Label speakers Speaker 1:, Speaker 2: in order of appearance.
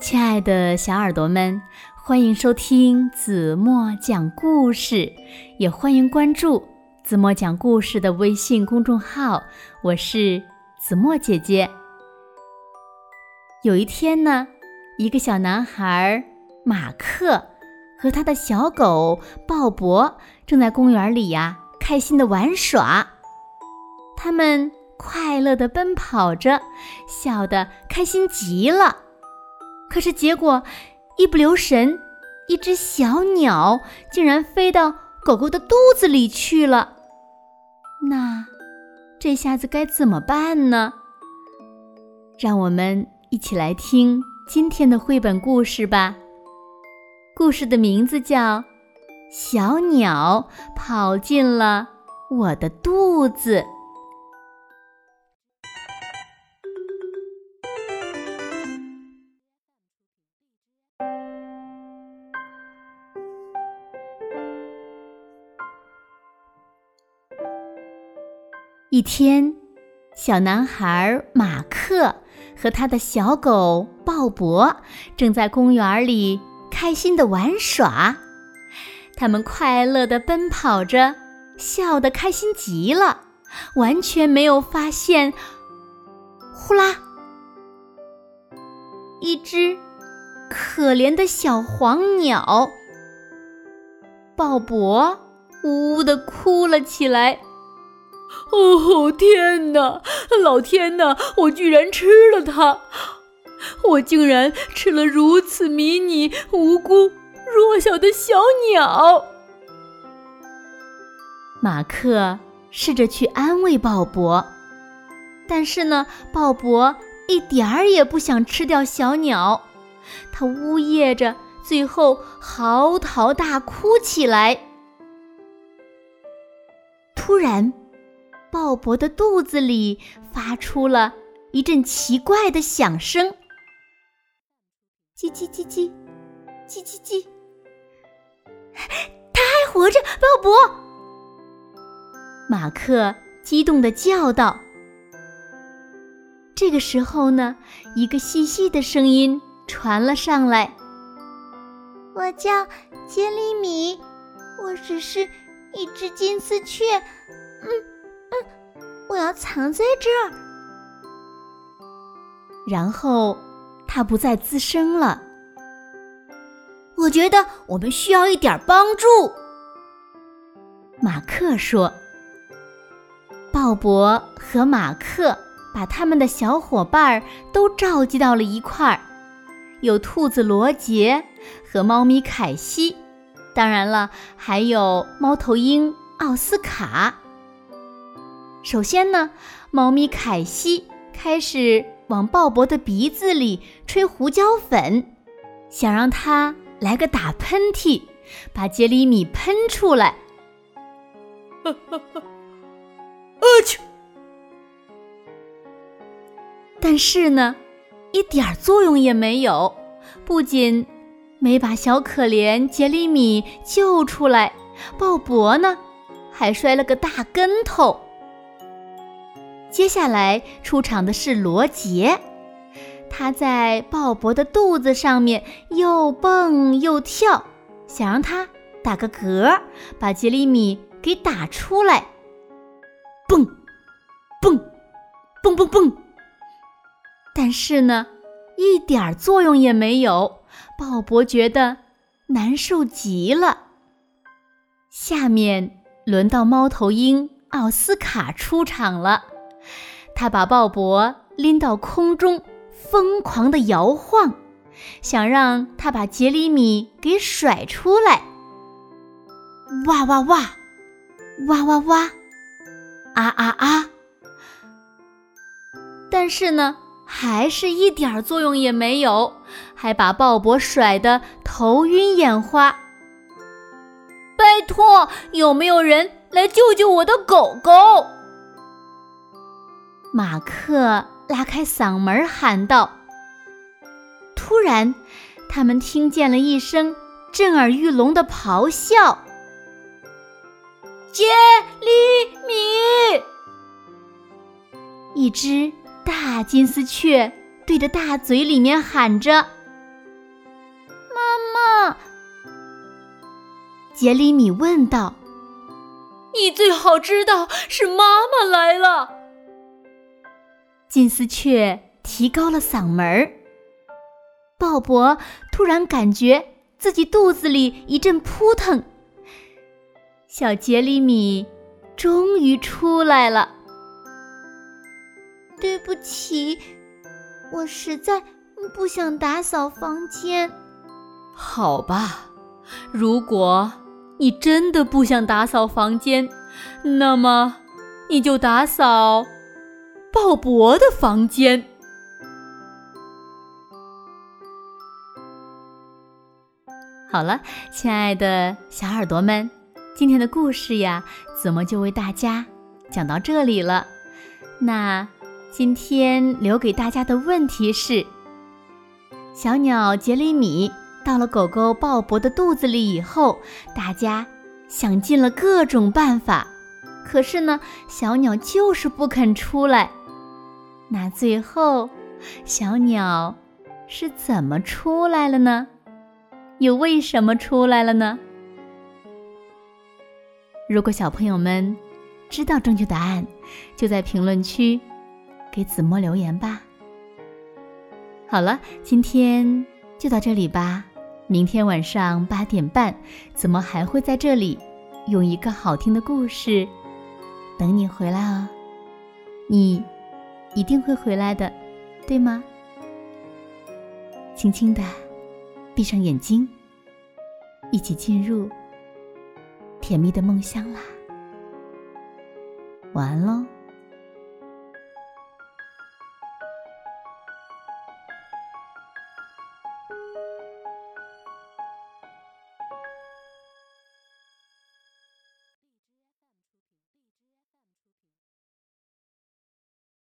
Speaker 1: 亲爱的小耳朵们，欢迎收听子墨讲故事，也欢迎关注子墨讲故事的微信公众号。我是子墨姐姐。有一天呢，一个小男孩马克和他的小狗鲍勃正在公园里呀，开心的玩耍。他们快乐的奔跑着，笑得开心极了。可是结果，一不留神，一只小鸟竟然飞到狗狗的肚子里去了。那这下子该怎么办呢？让我们一起来听今天的绘本故事吧。故事的名字叫《小鸟跑进了我的肚子》。一天，小男孩马克和他的小狗鲍勃正在公园里开心的玩耍。他们快乐的奔跑着，笑得开心极了，完全没有发现，呼啦，一只可怜的小黄鸟。鲍勃呜呜的哭了起来。
Speaker 2: 哦天哪！老天哪！我居然吃了它！我竟然吃了如此迷你、无辜、弱小的小鸟！
Speaker 1: 马克试着去安慰鲍勃，但是呢，鲍勃一点儿也不想吃掉小鸟，他呜咽着，最后嚎啕大哭起来。突然。鲍勃的肚子里发出了一阵奇怪的响声，叽叽叽叽，叽叽叽。他还活着，鲍勃！马克激动的叫道。这个时候呢，一个细细的声音传了上来：“
Speaker 3: 我叫杰里米，我只是一只金丝雀。”嗯。嗯我要藏在这儿。
Speaker 1: 然后，他不再滋声了。
Speaker 3: 我觉得我们需要一点帮助。
Speaker 1: 马克说：“鲍勃和马克把他们的小伙伴都召集到了一块儿，有兔子罗杰和猫咪凯西，当然了，还有猫头鹰奥斯卡。”首先呢，猫咪凯西开始往鲍勃的鼻子里吹胡椒粉，想让他来个打喷嚏，把杰里米喷出来。
Speaker 2: 啊去！
Speaker 1: 但是呢，一点作用也没有，不仅没把小可怜杰里米救出来，鲍勃呢，还摔了个大跟头。接下来出场的是罗杰，他在鲍勃的肚子上面又蹦又跳，想让他打个嗝，把杰里米给打出来。蹦，蹦，蹦蹦蹦。但是呢，一点儿作用也没有。鲍勃觉得难受极了。下面轮到猫头鹰奥斯卡出场了。他把鲍勃拎到空中，疯狂地摇晃，想让他把杰里米给甩出来。哇哇哇，哇哇哇，啊啊啊！但是呢，还是一点作用也没有，还把鲍勃甩得头晕眼花。
Speaker 3: 拜托，有没有人来救救我的狗狗？
Speaker 1: 马克拉开嗓门喊道。突然他们听见了一声震耳欲聋的咆哮。
Speaker 3: 杰里米。
Speaker 1: 一只大金丝雀对着大嘴里面喊着。妈妈。杰里米问道。
Speaker 2: 你最好知道是妈妈来了。
Speaker 1: 金丝雀提高了嗓门儿。鲍勃突然感觉自己肚子里一阵扑腾，小杰里米终于出来了。
Speaker 3: 对不起，我实在不想打扫房间。
Speaker 2: 好吧，如果你真的不想打扫房间，那么你就打扫鲍勃的房间。
Speaker 1: 好了，亲爱的小耳朵们，今天的故事呀，怎么就为大家讲到这里了？那今天留给大家的问题是：小鸟杰里米到了狗狗鲍勃的肚子里以后，大家想尽了各种办法，可是呢，小鸟就是不肯出来。那最后，小鸟是怎么出来了呢？又为什么出来了呢？如果小朋友们知道正确答案，就在评论区给子墨留言吧。好了，今天就到这里吧。明天晚上八点半，子墨还会在这里用一个好听的故事等你回来哦。你一定会回来的，对吗？轻轻的。闭上眼睛，一起进入甜蜜的梦乡啦！晚安喽。